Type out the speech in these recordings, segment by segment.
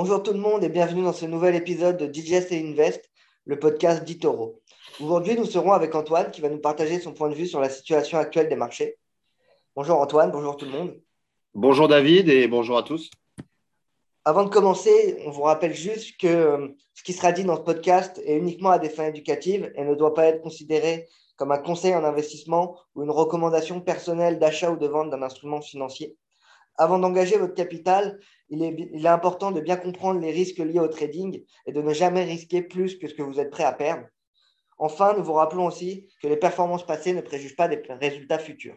Bonjour tout le monde et bienvenue dans ce nouvel épisode de DJS et Invest, le podcast d'Itoro. Aujourd'hui, nous serons avec Antoine qui va nous partager son point de vue sur la situation actuelle des marchés. Bonjour Antoine, bonjour tout le monde. Bonjour David et bonjour à tous. Avant de commencer, on vous rappelle juste que euh, ce qui sera dit dans ce podcast est uniquement à des fins éducatives et ne doit pas être considéré comme un conseil en investissement ou une recommandation personnelle d'achat ou de vente d'un instrument financier. Avant d'engager votre capital, il est, important de bien comprendre les risques liés au trading et de ne jamais risquer plus que ce que vous êtes prêt à perdre. Enfin, nous vous rappelons aussi que les performances passées ne préjugent pas des résultats futurs.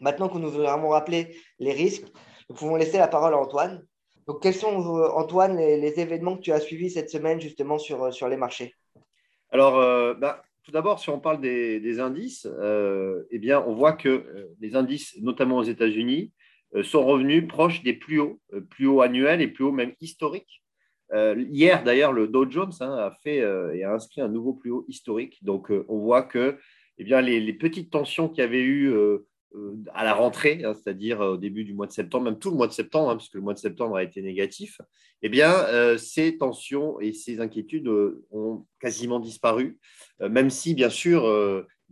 Maintenant que nous avons rappelé les risques, nous pouvons laisser la parole à Antoine. Donc, quels sont, Antoine, les, événements que tu as suivis cette semaine justement sur, sur les marchés? Alors, euh, bah, tout d'abord, si on parle des, indices, euh, eh bien, on voit que euh, les indices, notamment aux États-Unis, euh, sont revenus proches des plus hauts, euh, plus hauts annuels et plus hauts même historiques. Euh, hier, d'ailleurs, le Dow Jones hein, a fait et a inscrit un nouveau plus haut historique. Donc, on voit que eh bien, les, petites tensions qu'il y avait eu à la rentrée, hein, c'est-à-dire au début du mois de septembre, même tout le mois de septembre, hein, puisque le mois de septembre a été négatif, eh bien, ces tensions et ces inquiétudes ont quasiment disparu, même si, bien sûr,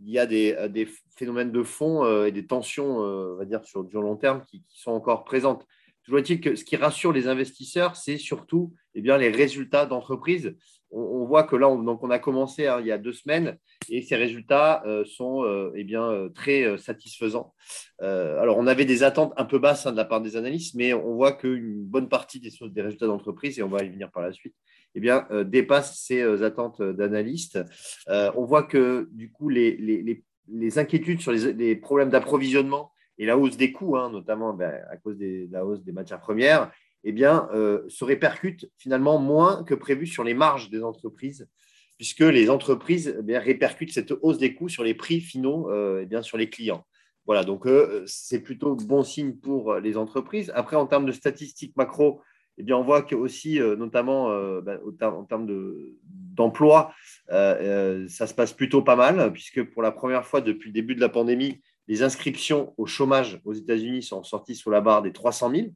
il y a des, des phénomènes de fond euh, et des tensions, euh, on va dire, sur du long terme qui, sont encore présentes. Toujours est-il que ce qui rassure les investisseurs, c'est surtout eh bien, les résultats d'entreprise. On, voit que là, on, donc on a commencé hein, il y a deux semaines et ces résultats euh, sont eh bien, très satisfaisants. alors, on avait des attentes un peu basses hein, de la part des analystes, mais on voit qu'une bonne partie des, des résultats d'entreprise, et on va y venir par la suite, eh bien, dépasse ces attentes d'analystes. on voit que du coup, les, inquiétudes sur les, problèmes d'approvisionnement et la hausse des coûts, hein, notamment ben, à cause de la hausse des matières premières, eh bien, euh, se répercutent finalement moins que prévu sur les marges des entreprises, puisque les entreprises eh répercutent cette hausse des coûts sur les prix finaux, euh, eh bien, sur les clients. Voilà, donc euh, c'est plutôt bon signe pour les entreprises. Après, en termes de statistiques macro, eh bien, on voit que aussi, notamment ben, en termes de, d'emploi, euh, euh, ça se passe plutôt pas mal, puisque pour la première fois depuis le début de la pandémie, les inscriptions au chômage aux États-Unis sont sorties sous la barre des 300 000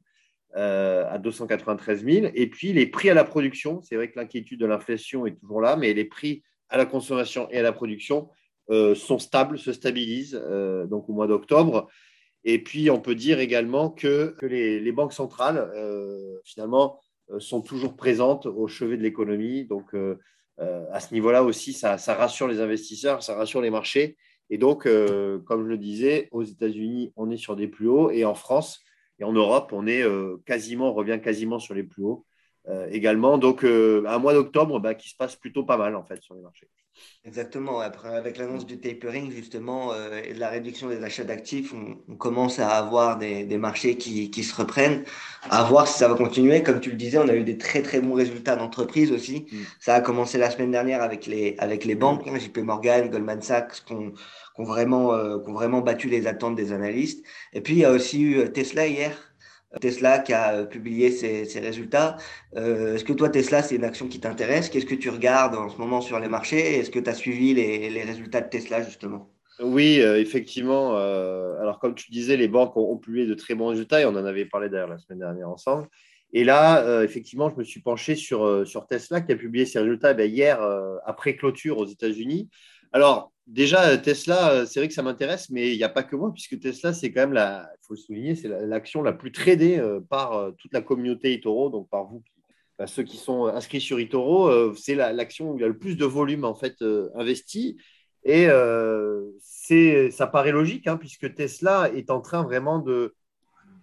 euh, à 293 000. Et puis les prix à la production, c'est vrai que l'inquiétude de l'inflation est toujours là, mais les prix à la consommation et à la production sont stables, se stabilisent donc au mois d'octobre. Et puis on peut dire également que, les, banques centrales, finalement, sont toujours présentes au chevet de l'économie. Donc euh, à ce niveau-là aussi, ça, rassure les investisseurs, ça rassure les marchés. Et donc, euh, comme je le disais, aux États-Unis, on est sur des plus hauts et en France et en Europe, on est euh, quasiment, revient quasiment sur les plus hauts également. Donc, un mois d'octobre bah, qui se passe plutôt pas mal en fait sur les marchés. Exactement. Après, avec l'annonce du tapering, justement, euh, et de la réduction des achats d'actifs, on, commence à avoir des, marchés qui, se reprennent, à voir si ça va continuer. Comme tu le disais, on a eu des très, très bons résultats d'entreprise aussi. Mm. Ça a commencé la semaine dernière avec les, avec les banques, hein, JP Morgan, Goldman Sachs, qui ont, vraiment, euh, qui ont vraiment battu les attentes des analystes. Et puis, il y a aussi eu euh, Tesla hier, Tesla qui a euh, publié ses, résultats. Euh, est-ce que toi, Tesla, c'est une action qui t'intéresse? Qu'est-ce que tu regardes en ce moment sur les marchés? Est-ce que tu as suivi les, résultats de Tesla, justement? Oui, euh, effectivement. alors, comme tu disais, les banques ont, publié de très bons résultats et on en avait parlé d'ailleurs la semaine dernière ensemble. Et là, effectivement, je me suis penché sur, Tesla qui a publié ses résultats eh hier après clôture aux États-Unis. Alors, déjà, Tesla, euh, c'est vrai que ça m'intéresse, mais il n'y a pas que moi, puisque Tesla, c'est quand même, la, il faut le souligner, c'est l'action la, plus tradée euh, par euh, toute la communauté eToro, donc par vous, ceux qui sont inscrits sur eToro, c'est l'action où il y a le plus de volume en fait investi. Et ça paraît logique, hein, puisque Tesla est en train vraiment de,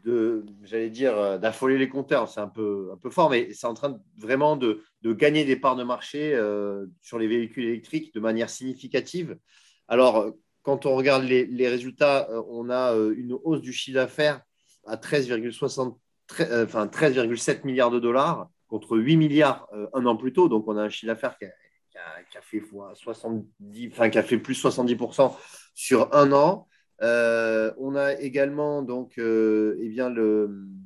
de j'allais dire, d'affoler les compteurs. C'est un peu, un peu fort, mais c'est en train vraiment de, de, gagner des parts de marché euh, sur les véhicules électriques de manière significative. Alors, quand on regarde les, résultats, euh, on a euh, une hausse du chiffre d'affaires à 13,7 13, milliards de dollars contre 8 milliards un an plus tôt. Donc, on a un chiffre d'affaires qui, qui a, fait 70, enfin, qui a fait plus 70% sur un an. Euh, on a également donc euh, eh bien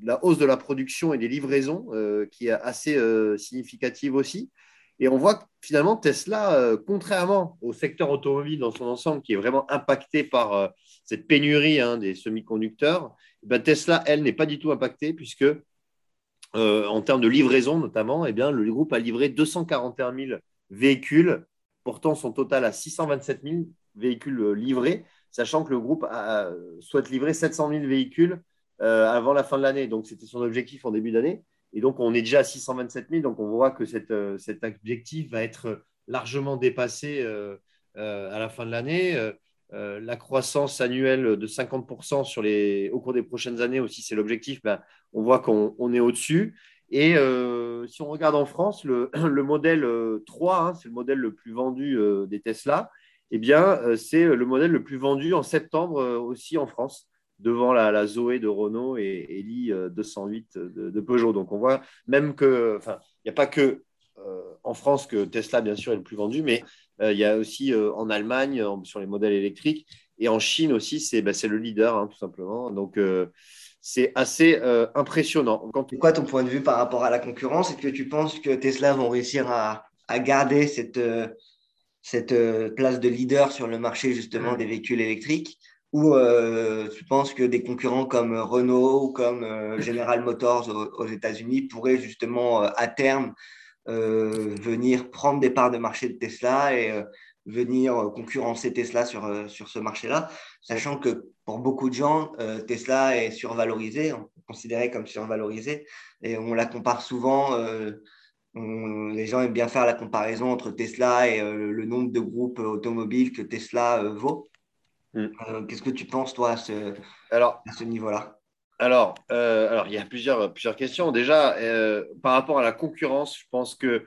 la hausse de la production et des livraisons euh, qui est assez significative aussi. Et on voit que finalement Tesla, contrairement au secteur automobile dans son ensemble qui est vraiment impacté par cette pénurie hein, des semi-conducteurs, eh Tesla, elle, n'est pas du tout impactée puisque en termes de livraison notamment, eh bien, le groupe a livré 241 000 véhicules, portant son total à 627 000 véhicules livrés, sachant que le groupe souhaite livrer 700 000 véhicules avant la fin de l'année. Donc, c'était son objectif en début d'année. Et donc, on est déjà à 627 000. Donc, on voit que cet objectif va être largement dépassé à la fin de l'année. Euh, la croissance annuelle de 50% sur les, au cours des prochaines années aussi, c'est l'objectif, ben, on voit qu'on est au-dessus. Et euh, si on regarde en France, le, modèle 3, euh, hein, c'est le modèle le plus vendu des Tesla, eh bien, c'est le modèle le plus vendu en septembre aussi en France, devant la, Zoé de Renault et, et l'I 208 de, Peugeot. Donc, on voit même que, enfin, il n'y a pas que en France que Tesla, bien sûr, est le plus vendu, mais euh, il y a aussi euh, en Allemagne sur les modèles électriques et en Chine aussi, c'est bah, le leader, hein, tout simplement. Donc, euh, c'est assez impressionnant. C'est quoi ton point de vue par rapport à la concurrence? Est-ce que tu penses que Tesla vont réussir à, garder cette, cette place de leader sur le marché justement mm. des véhicules électriques ou tu penses que des concurrents comme Renault ou comme General Motors aux États-Unis pourraient justement à terme euh, venir prendre des parts de marché de Tesla et euh, venir concurrencer Tesla sur, sur ce marché-là, sachant que pour beaucoup de gens, euh, Tesla est survalorisé, considéré comme survalorisé, et on la compare souvent. Les gens aiment bien faire la comparaison entre Tesla et le nombre de groupes automobiles que Tesla vaut. Mm. Qu'est-ce que tu penses, toi, à ce, Alors, à ce niveau-là? alors, euh, alors, il y a plusieurs, plusieurs questions. Déjà, euh, par rapport à la concurrence, je pense que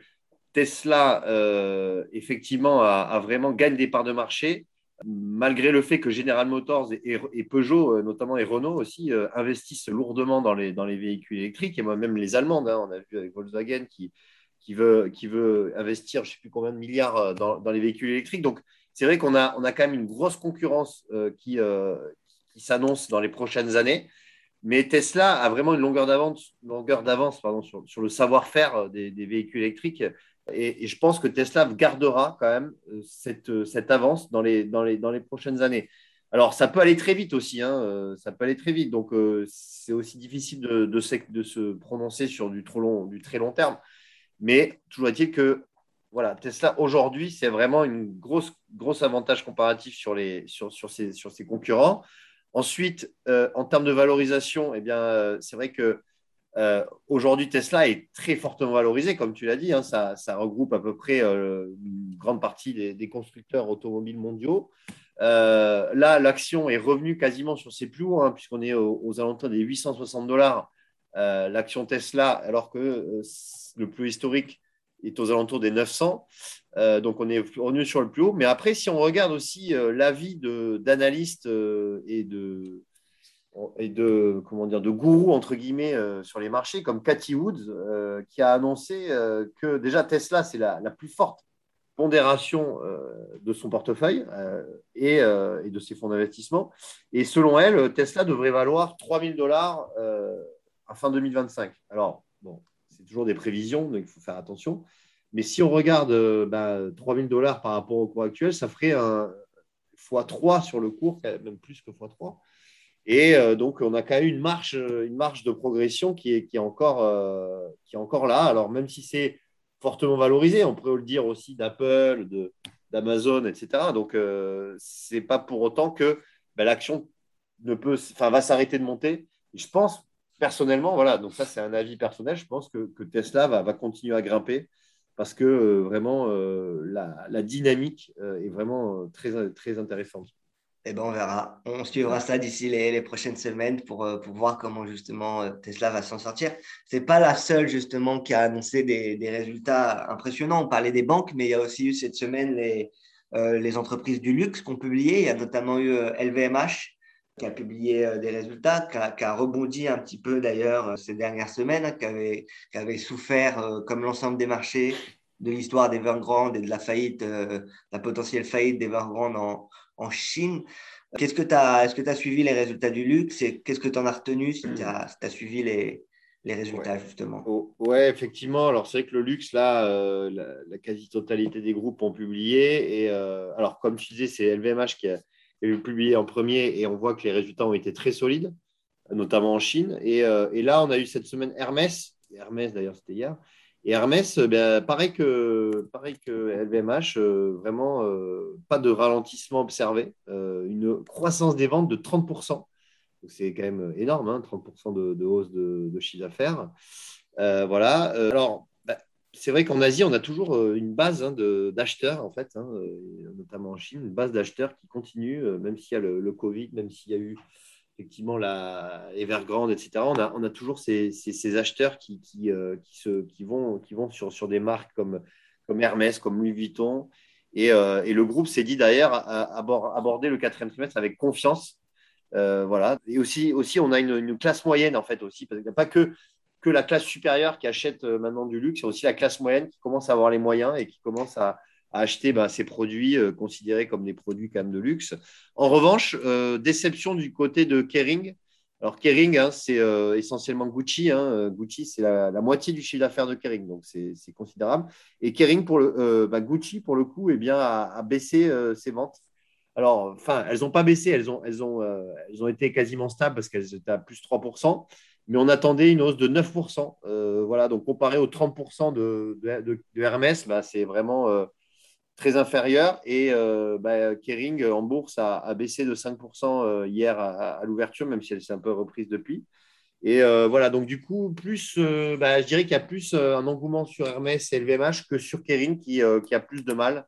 Tesla, euh, effectivement, a, vraiment gagné des parts de marché, malgré le fait que General Motors et, Peugeot, notamment et Renault aussi, investissent lourdement dans les, dans les véhicules électriques. Et moi-même, les Allemandes, hein, on a vu avec Volkswagen qui, qui, veut, qui veut investir, je ne sais plus combien de milliards dans, dans les véhicules électriques. Donc, c'est vrai qu'on a, on a quand même une grosse concurrence qui, qui s'annonce dans les prochaines années. Mais Tesla a vraiment une longueur d'avance, longueur d'avance sur, sur, le savoir-faire euh, des, véhicules électriques. Et, je pense que Tesla gardera quand même euh, cette, euh, cette avance dans les, dans, les, dans les prochaines années. Alors, ça peut aller très vite aussi. Hein, ça peut aller très vite. Donc, c'est aussi difficile de, de, de, se prononcer sur du, trop long, du très long terme. Mais toujours est-il que voilà, Tesla aujourd'hui, c'est vraiment une grosse, grosse avantage comparatif sur, les, sur, sur, ses, sur concurrents. Ensuite, euh, en termes de valorisation, eh bien, euh, c'est vrai que euh, aujourd'hui, Tesla est très fortement valorisé, comme tu l'as dit. Hein, ça, regroupe à peu près une grande partie des, constructeurs automobiles mondiaux. là, l'action est revenue quasiment sur ses plus hauts, hein, puisqu'on est aux, alentours des 860 dollars l'action Tesla, alors que le plus historique est aux alentours des 900. Euh, donc, on est revenu sur le plus haut. Mais après, si on regarde aussi euh, l'avis d'analystes euh, et de, et de, comment dire, de gourous, entre guillemets, sur les marchés, comme Cathy Woods, qui a annoncé que déjà Tesla, c'est la, la, plus forte pondération de son portefeuille et, et, de ses fonds d'investissement. Et selon elle, Tesla devrait valoir 3000 dollars fin 2025. Alors, bon, c'est toujours des prévisions, donc il faut faire attention. Mais si on regarde euh, bah, 3000 dollars par rapport au cours actuel, ça ferait un x3 sur le cours, même plus que x3. Et euh, donc, on a quand même une marche, une marche de progression qui est, qui, est encore, euh, qui est encore là. Alors, même si c'est fortement valorisé, on pourrait le dire aussi d'Apple, d'Amazon, etc. Donc, ce n'est pas pour autant que bah, l'action ne va s'arrêter de monter. je pense personnellement, voilà, donc ça c'est un avis personnel, je pense que, que Tesla va, va, continuer à grimper parce que euh, vraiment euh, la, la, dynamique euh, est vraiment très, très intéressante. Eh ben, on verra. On suivra ça d'ici les, les, prochaines semaines pour, pour voir comment justement Tesla va s'en sortir. Ce n'est pas la seule justement qui a annoncé des, des, résultats impressionnants. On parlait des banques, mais il y a aussi eu cette semaine les, les entreprises du luxe qui ont publié. Il y a notamment eu LVMH qui a publié euh, des résultats, qui a, rebondi un petit peu d'ailleurs euh, ces dernières semaines, hein, qui, avait, qui, avait, souffert, euh, comme l'ensemble des marchés, de l'histoire d'Evergrande et de la faillite, la potentielle faillite d'Evergrande en, en Chine. Qu'est-ce que tu as, est-ce que tu as suivi les résultats du luxe et qu'est-ce que tu en as retenu si tu as, suivi les, les résultats justement? Oh, Ouais, effectivement. Alors c'est vrai que le luxe, là, la, quasi-totalité des groupes ont publié. Et alors, comme tu disais, c'est LVMH qui a, publié en premier et on voit que les résultats ont été très solides, notamment en Chine. Et, euh, et là, on a eu cette semaine Hermès Hermès d'ailleurs, c'était hier. Et Hermès, ben, pareil, que, pareil que LVMH, vraiment pas de ralentissement observé, une croissance des ventes de 30%. C'est quand même énorme, hein, 30% de, hausse de, de chiffre d'affaires. voilà. alors, c'est vrai qu'en Asie, on a toujours euh, une base hein, d'acheteurs, en fait, hein, euh, notamment en Chine, une base d'acheteurs qui continue, euh, même s'il y a le, Covid, même s'il y a eu effectivement la Evergrande, etc. On a, toujours ces, acheteurs qui, vont, sur, des marques comme, Hermès, comme Louis Vuitton. Et, le groupe s'est dit d'ailleurs aborder le quatrième trimestre avec confiance. voilà. Et aussi, on a une, une, classe moyenne, en fait, aussi, parce qu'il n'y a pas que que la classe supérieure qui achète euh, maintenant du luxe, c'est aussi la classe moyenne qui commence à avoir les moyens et qui commence à, acheter bah, ces produits euh, considérés comme des produits quand même de luxe. En revanche, euh, déception du côté de Kering. Alors Kering, hein, c'est essentiellement Gucci. Hein. Gucci, c'est la, moitié du chiffre d'affaires de Kering, donc c'est considérable. Et Kering, pour le, bah, Gucci, pour le coup, eh bien, a, baissé ses ventes. Alors, enfin, elles n'ont pas baissé, elles ont, elles, ont, elles ont été quasiment stables parce qu'elles étaient à plus 3% mais on attendait une hausse de 9%. Euh, voilà, donc comparé aux 30% de, de, Hermès, bah, c'est vraiment euh, très inférieur. Et euh, bah, Kering en bourse a, baissé de 5% hier à, l'ouverture, même si elle s'est un peu reprise depuis. Et voilà, donc du coup, plus, bah, je dirais qu'il y a plus un engouement sur Hermès et LVMH que sur Kering qui, a plus de mal.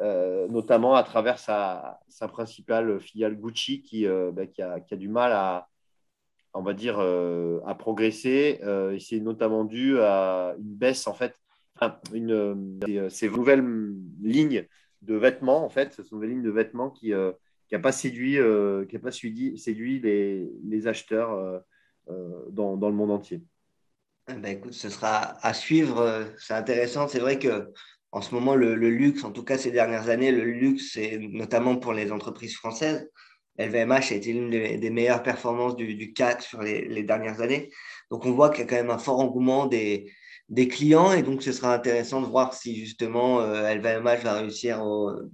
notamment à travers sa, sa, principale filiale Gucci qui, qui, a, du mal à, on va dire, euh, a progressé. Euh, c'est notamment dû à une baisse, en fait, euh, ces nouvelles lignes de vêtements, en fait, ce sont des lignes de vêtements qui n'a pas séduit, qui pas les, acheteurs dans, dans, le monde entier. Eh ben, écoute, ce sera à suivre. C'est intéressant. C'est vrai que en ce moment, le, le, luxe, en tout cas ces dernières années, le luxe, c'est notamment pour les entreprises françaises, LVMH a été l'une des, meilleures performances du, CAC sur les, dernières années. Donc, on voit qu'il y a quand même un fort engouement des, des clients et donc ce sera intéressant de voir si justement LVMH euh, va réussir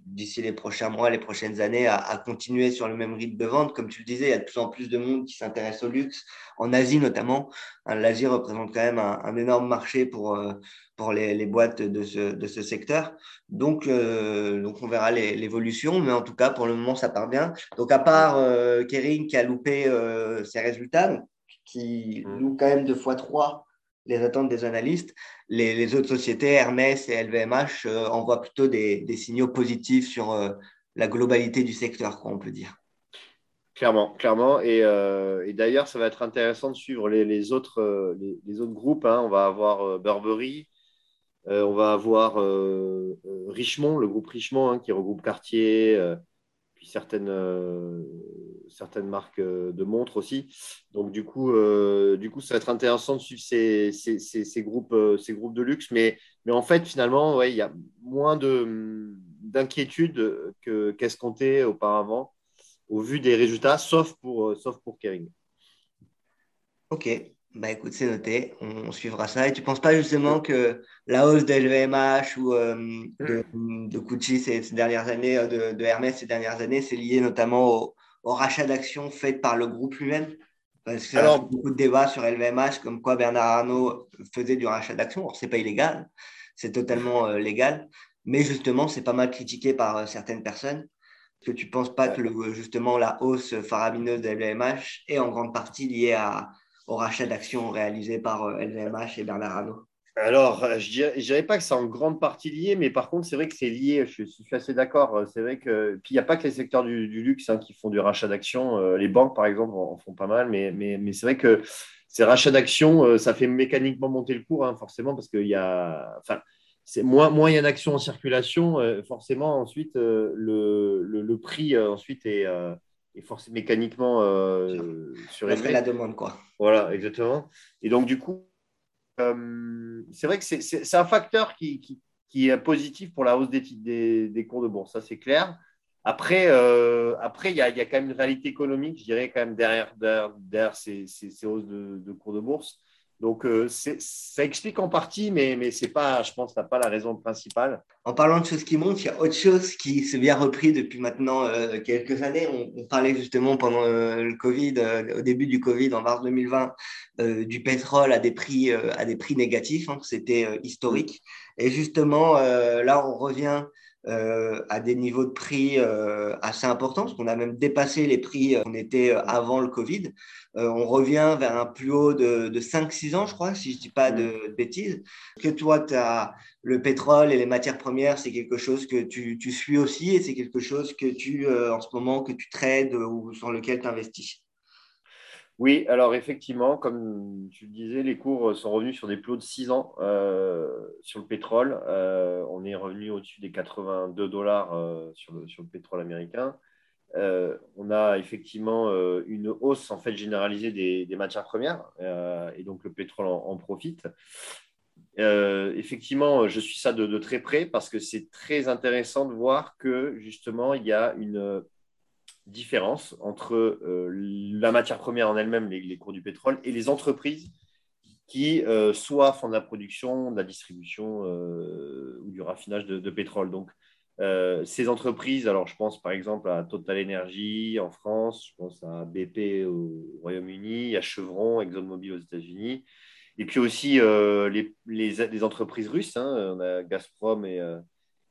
d'ici les prochains mois, les prochaines années à, continuer sur le même rythme de vente. Comme tu le disais, il y a de plus en plus de monde qui s'intéresse au luxe, en Asie notamment. Hein, L'Asie représente quand même un, énorme marché pour, euh, pour les, les, boîtes de ce, de ce secteur. Donc, euh, donc on verra l'évolution, mais en tout cas, pour le moment, ça part bien. Donc, à part Kering qui a loupé ses résultats, qui mmh. loue quand même deux fois trois les attentes des analystes. Les, autres sociétés, Hermès et LVMH, euh, envoient plutôt des, signaux positifs sur euh, la globalité du secteur, quoi, on peut dire. Clairement, clairement. Et, euh, d'ailleurs, ça va être intéressant de suivre les, autres, les, autres groupes. Hein. On va avoir Burberry, on va avoir Richemont, le groupe Richemont hein, qui regroupe Cartier, puis certaines, euh, certaines marques euh, de montres aussi. Donc, du coup, euh, du coup ça va être intéressant de suivre ces, ces, ces, groupes, ces groupes de luxe. Mais, mais en fait, finalement, ouais, il y a moins d'inquiétude qu'escompté auparavant au vu des résultats, sauf pour, sauf pour Kering. OK. Bah écoute, c'est noté, on, suivra ça. Et tu ne penses pas justement que la hausse de LVMH ou euh, de, mm. de, Gucci ces, dernières années, euh, de, Hermès ces dernières années, c'est lié notamment au, rachat d'actions fait par le groupe lui-même? Parce qu'il y a beaucoup de débats sur LVMH, comme quoi Bernard Arnault faisait du rachat d'actions. Or, ce n'est pas illégal, c'est totalement euh, légal. Mais justement, c'est pas mal critiqué par certaines personnes. Est-ce que tu ne penses pas que le, justement la hausse faramineuse de LVMH est en grande partie liée à au rachat d'actions réalisé par LVMH euh, et Bernard Arnault alors, euh, je ne dirais, pas que c'est en grande partie lié, mais par contre, c'est vrai que c'est lié, je, suis assez d'accord. Euh, c'est vrai que. Puis, il n'y a pas que les secteurs du, luxe hein, qui font du rachat d'actions. les banques, par exemple, en, font pas mal, mais, c'est vrai que ces rachats d'actions, ça fait mécaniquement monter le cours, hein, forcément, parce qu'il y a. Enfin, moins, moins il y a d'actions en circulation, forcément, ensuite, le, le, le, prix ensuite est est forcément mécaniquement euh, surélevé. la demande, quoi. Voilà, exactement. Et donc, du coup, euh, c'est vrai que c'est un facteur qui, qui, qui, est positif pour la hausse des, des, des cours de bourse, ça c'est clair. Après, euh, après il y, a, y, a, quand même une réalité économique, je dirais, quand même derrière, derrière, ces, ces, hausses de, de, cours de bourse. Donc, euh, ça explique en partie, mais, mais c'est pas, je pense, pas la raison principale. En parlant de choses qui montent, il y a autre chose qui s'est bien repris depuis maintenant euh, quelques années. On, parlait justement pendant euh, le Covid, au début du Covid, en mars 2020, du pétrole à des prix, à des prix négatifs. Hein. C'était historique. Et justement, là, on revient euh, à des niveaux de prix euh, assez importants, parce qu'on a même dépassé les prix qu'on était euh, avant le Covid. on revient vers un plus haut de, 5-6 ans, je crois, si je ne dis pas de, bêtises. Que toi, tu as le pétrole et les matières premières, c'est quelque chose que tu, tu, suis aussi et c'est quelque chose que tu, en ce moment, que tu trades ou sur lequel tu investis oui, alors effectivement, comme tu le disais, les cours sont revenus sur des plots de 6 ans euh, sur le pétrole. Euh, on est revenu au-dessus des 82 dollars euh, sur, le, pétrole américain. on a effectivement une hausse en fait généralisée des, matières premières et donc le pétrole en, profite. effectivement, je suis ça de, très près parce que c'est très intéressant de voir que justement il y a une différence entre euh, la matière première en elle-même, les, cours du pétrole, et les entreprises qui euh, soit font de la production, de la distribution euh, ou du raffinage de, pétrole. Donc, ces entreprises, alors je pense par exemple à Total Energy en France, je pense à BP au Royaume-Uni, à Chevron, ExxonMobil aux États-Unis, et puis aussi les, entreprises russes, hein, on a Gazprom et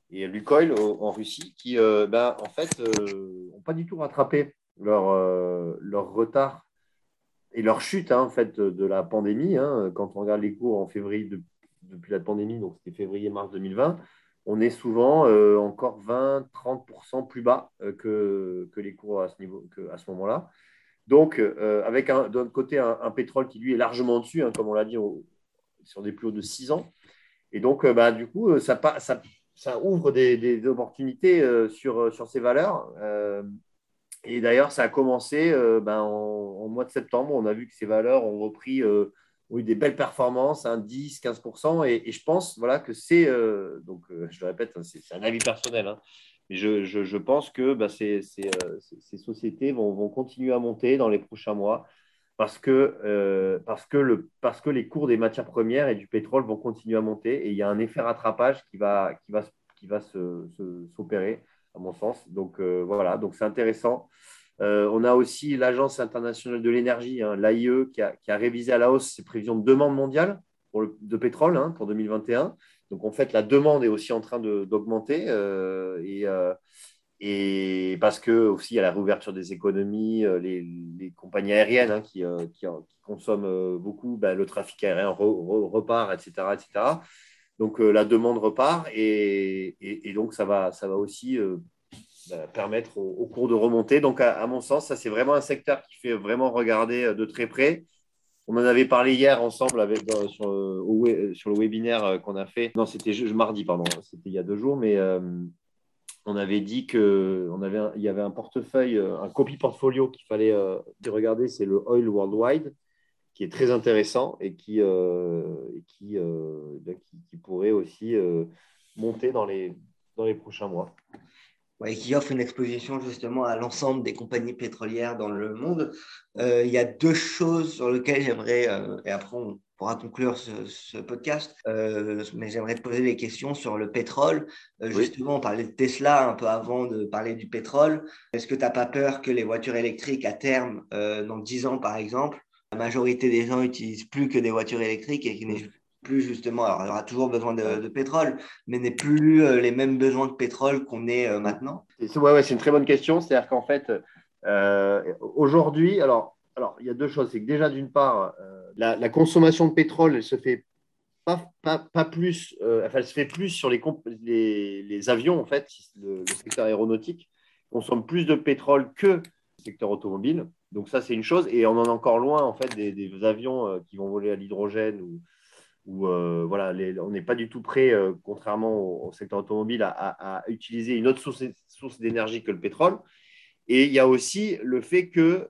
et Lukoil en Russie, qui euh, ben, en fait euh, pas du tout rattrapé leur, euh, leur retard et leur chute hein, en fait, de la pandémie. Hein. quand on regarde les cours en février depuis la pandémie, donc c'était février-mars 2020, on est souvent encore 20-30% plus bas que, que, les cours à ce, niveau, à ce moment-là. Donc, avec d'un côté un, pétrole qui lui est largement dessus, hein, comme on l'a dit, sur des plus hauts de 6 ans. Et donc, bah, du coup, ça, ça, ça ouvre des, opportunités euh, sur, euh, sur ces valeurs. Euh, et d'ailleurs, ça a commencé ben, en, mois de septembre. On a vu que ces valeurs ont repris, ont eu des belles performances, un 10, 15%. Et, je pense voilà, que c'est, donc je le répète, hein, c'est, un avis personnel, hein, je, pense que ben, ces, sociétés vont, continuer à monter dans les prochains mois parce que, parce, que le, parce que les cours des matières premières et du pétrole vont continuer à monter et il y a un effet rattrapage qui va, qui va, qui va s'opérer, à mon sens. Donc euh, voilà, donc c'est intéressant. Euh, on a aussi l'Agence internationale de l'énergie, hein, l'AIE, qui a, révisé à la hausse ses prévisions de demande mondiale de pétrole hein, pour 2021. Donc en fait, la demande est aussi en train d'augmenter euh, et, et parce que aussi a la réouverture des économies, les, les compagnies aériennes hein, qui, qui, consomment beaucoup, ben, le trafic aérien repart, etc., etc. Donc euh, la demande repart et, donc ça va, ça va aussi euh, bah, permettre au, cours de remonter. Donc à, mon sens, ça c'est vraiment un secteur qui fait vraiment regarder euh, de très près. On en avait parlé hier ensemble avec, sur, sur, le webinaire qu'on a fait. Non, c'était mardi, pardon. C'était il y a deux jours, mais on avait dit qu'il y avait un portefeuille, un copy portfolio qu'il fallait regarder, c'est le Oil Worldwide qui est très intéressant et qui, euh, euh, ben, qui, qui, pourrait aussi euh, monter dans les, dans les prochains mois. Ouais, qui offre une exposition justement à l'ensemble des compagnies pétrolières dans le monde. il y a deux choses sur lesquelles j'aimerais, et après on pourra conclure ce, podcast, mais j'aimerais te poser des questions sur le pétrole. Justement, on parlait de Tesla un peu avant de parler du pétrole. Est-ce que tu n'as pas peur que les voitures électriques à terme, dans 10 ans par exemple, la majorité des gens n'utilisent plus que des voitures électriques et qui n'est plus justement, alors il y aura toujours besoin de, pétrole, mais n'est plus euh, les mêmes besoins de pétrole qu'on est euh, maintenant? C'est ouais, c'est une très bonne question. C'est-à-dire qu'en fait, euh, aujourd'hui, alors, alors il y a deux choses. C'est que déjà, d'une part, la, consommation de pétrole, elle se fait pas, plus, enfin, elle se fait plus sur les, avions, en fait, le, secteur aéronautique consomme plus de pétrole que le secteur automobile. Donc ça, c'est une chose. Et on en est encore loin, en fait, des, avions euh, qui vont voler à l'hydrogène ou, euh, voilà, on n'est pas du tout prêt, euh, contrairement au, secteur automobile, à, utiliser une autre source d'énergie que le pétrole. Et il y a aussi le fait que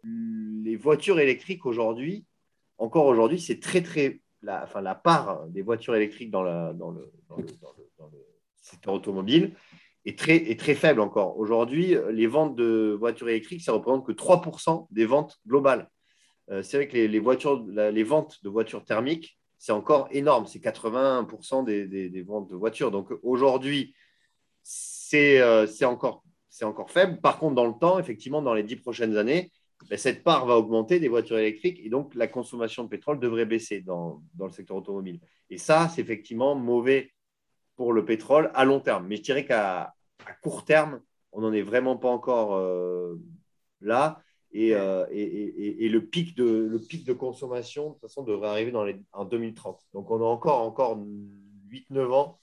les voitures électriques aujourd'hui, encore aujourd'hui, c'est très, très. La, enfin, la part des voitures électriques dans, le, secteur automobile est très, est très faible encore. Aujourd'hui, les ventes de voitures électriques, ça représente que 3% des ventes globales. c'est vrai que les, voitures, les ventes de voitures thermiques, c'est encore énorme. C'est 80% des, ventes de voitures. Donc aujourd'hui, c'est encore, encore faible. Par contre, dans le temps, effectivement, dans les dix prochaines années, ben, cette part va augmenter des voitures électriques et donc la consommation de pétrole devrait baisser dans, dans le secteur automobile. Et ça, c'est effectivement mauvais pour le pétrole à long terme. Mais je dirais qu'à court terme, on n'en est vraiment pas encore euh, là. Euh, et, et, et, le, pic de, le pic de consommation, de toute façon, devrait arriver dans les, en 2030. Donc, on a encore, encore 8-9 ans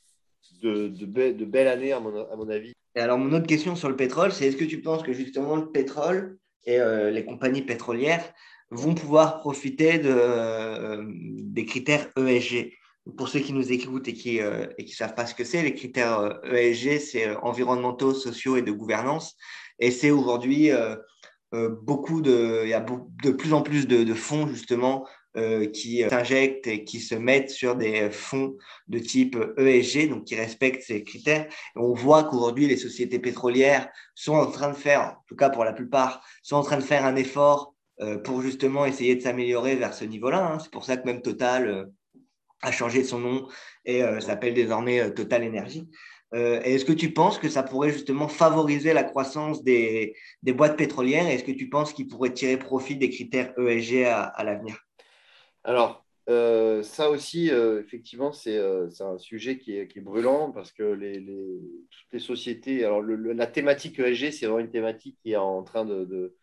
de, de, de belles années, à mon, à mon, avis. Et alors, mon autre question sur le pétrole, c'est est-ce que tu penses que justement le pétrole et euh, les compagnies pétrolières vont pouvoir profiter de, des critères ESG pour ceux qui nous écoutent et qui ne euh, savent pas ce que c'est, les critères ESG, euh, e c'est euh, environnementaux, sociaux et de gouvernance. Et c'est aujourd'hui beaucoup de, il y a de plus en plus de, fonds justement qui s'injectent et qui se mettent sur des fonds de type ESG, donc qui respectent ces critères. on voit qu'aujourd'hui, les sociétés pétrolières sont en train de faire, en tout cas pour la plupart, sont en train de faire un effort pour justement essayer de s'améliorer vers ce niveau-là. Hein. C'est pour ça que même Total a changé son nom et euh, s'appelle désormais euh, Total Energy. Euh, est-ce que tu penses que ça pourrait justement favoriser la croissance des, des boîtes pétrolières Est-ce que tu penses qu'ils pourraient tirer profit des critères ESG à, l'avenir? Alors, ça aussi, effectivement, c'est un sujet qui est, qui est, brûlant parce que les, les, toutes les sociétés, alors la thématique ESG, c'est vraiment une thématique qui est en train de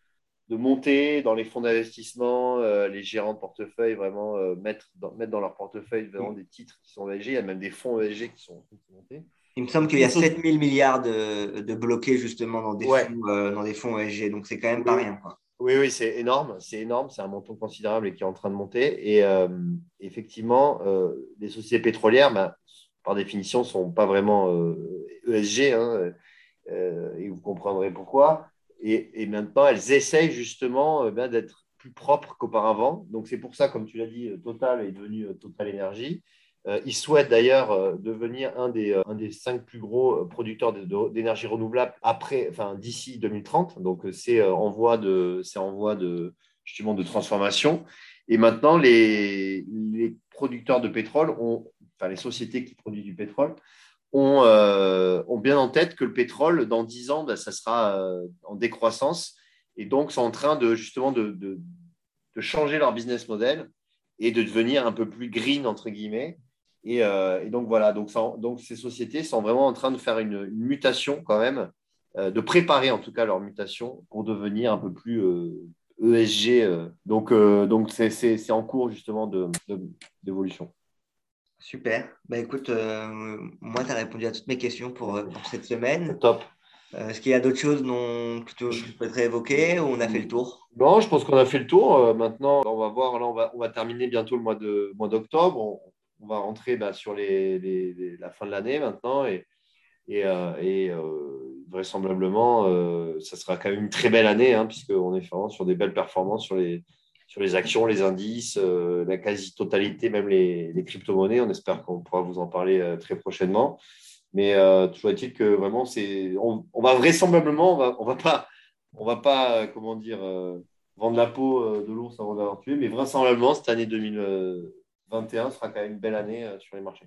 de monter dans les fonds d'investissement, euh, les gérants de portefeuille, vraiment euh, mettre, dans, mettre dans leur portefeuille vraiment des titres qui sont ESG. Il y a même des fonds ESG qui sont montés. Il me semble qu'il y a 7000 milliards de, de, bloqués justement dans des, fonds, euh, dans des fonds ESG, donc c'est quand même pas rien. Quoi. Oui, oui, c'est énorme, c'est énorme, c'est un montant considérable et qui est en train de monter. Et effectivement, les sociétés pétrolières, bah, par définition, ne sont pas vraiment ESG, hein, et vous comprendrez pourquoi. Et, maintenant, elles essayent justement euh, ben, d'être plus propres qu'auparavant. Donc, c'est pour ça, comme tu l'as dit, euh, Total est devenu euh, Total Energy. Ils souhaitent d'ailleurs devenir un des, un des cinq plus gros producteurs d'énergie renouvelable après, enfin, d'ici 2030. Donc, c'est en voie de, en voie de, justement, de transformation. Et maintenant, les, les producteurs de pétrole ont, enfin, les sociétés qui produisent du pétrole euh, ont, bien en tête que le pétrole, dans 10 ans, ben, ça sera euh, en décroissance. Et donc, sont en train de justement de, de, changer leur business model et de devenir un peu plus green, entre guillemets. Et, euh, donc, voilà, donc, donc, ces sociétés sont vraiment en train de faire une, mutation quand même, de préparer en tout cas leur mutation pour devenir un peu plus ESG. E donc, donc c'est en cours justement d'évolution. Super. Bah, écoute, euh, moi, tu as répondu à toutes mes questions pour, euh, cette semaine. Top. Euh, est-ce qu'il y a d'autres choses dont, que tu souhaiterais évoquer ou on a fait le tour? Non, je pense qu'on a fait le tour. maintenant, on va voir, là, on va, on va terminer bientôt le mois d'octobre. On, va rentrer bah, sur les, la fin de l'année maintenant et, et, vraisemblablement, ça sera quand même une très belle année hein, puisqu'on est vraiment sur des belles performances sur les, les actions, les indices, euh, la quasi-totalité, même les, crypto-monnaies. On espère qu'on pourra vous en parler euh, très prochainement. Mais euh, toujours est-il que vraiment, c'est, on, va vraisemblablement, on va, on va pas, on vendre la peau de l'ours avant d'avoir tué, mais vraisemblablement, cette année 2021 sera quand même une belle année sur les marchés.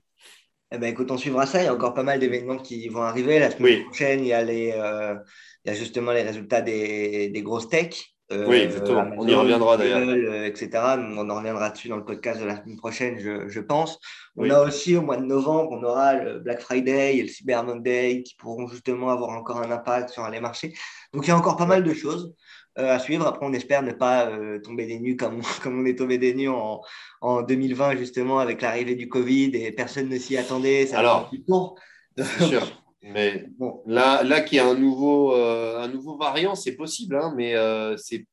Eh ben, écoute, on suivra ça. Il y a encore pas mal d'événements qui vont arriver. La semaine prochaine, il y, a les, il y a justement les résultats des, des grosses techs. Euh, oui, exactement. on y reviendra d'ailleurs. Euh, etc. On en reviendra dessus dans le podcast de la semaine prochaine, je, pense. On a aussi au mois de novembre, on aura le Black Friday et le Cyber Monday qui pourront justement avoir encore un impact sur les marchés. Donc il y a encore pas mal de choses euh, à suivre. Après, on espère ne pas tomber des nues comme, comme on est tombé des nues en, en 2020, justement, avec l'arrivée du Covid et personne ne s'y attendait. Ça Alors, c'est sûr. Mais bon. là, là qu'il y a un nouveau, euh, un nouveau variant, c'est possible, hein, mais euh, c'est,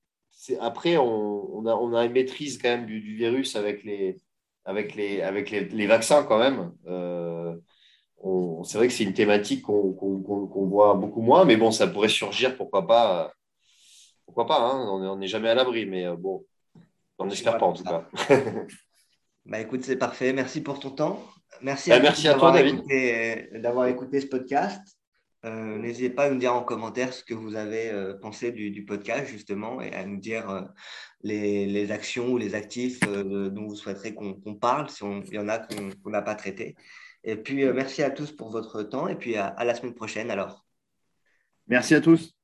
après, on, on, a, on, a, une maîtrise quand même du, du virus avec les, avec les, avec les, les vaccins quand même. Euh, c'est vrai que c'est une thématique qu'on, qu'on, voit beaucoup moins, mais bon, ça pourrait surgir, pourquoi pas. Pourquoi pas, hein, on n'est jamais à l'abri, mais bon, on n'espère pas en tout cas. bah écoute, c'est parfait. Merci pour ton temps. Merci, bah, à, merci à toi, David. D'avoir écouté ce podcast. Euh, n'hésitez pas à nous dire en commentaire ce que vous avez euh, pensé du, podcast, justement, et à nous dire euh, les, actions ou les actifs dont vous souhaiterez qu'on parle, si il y en a qu'on n'a pas traité. Et puis, merci à tous pour votre temps, et puis à la semaine prochaine alors. Merci à tous.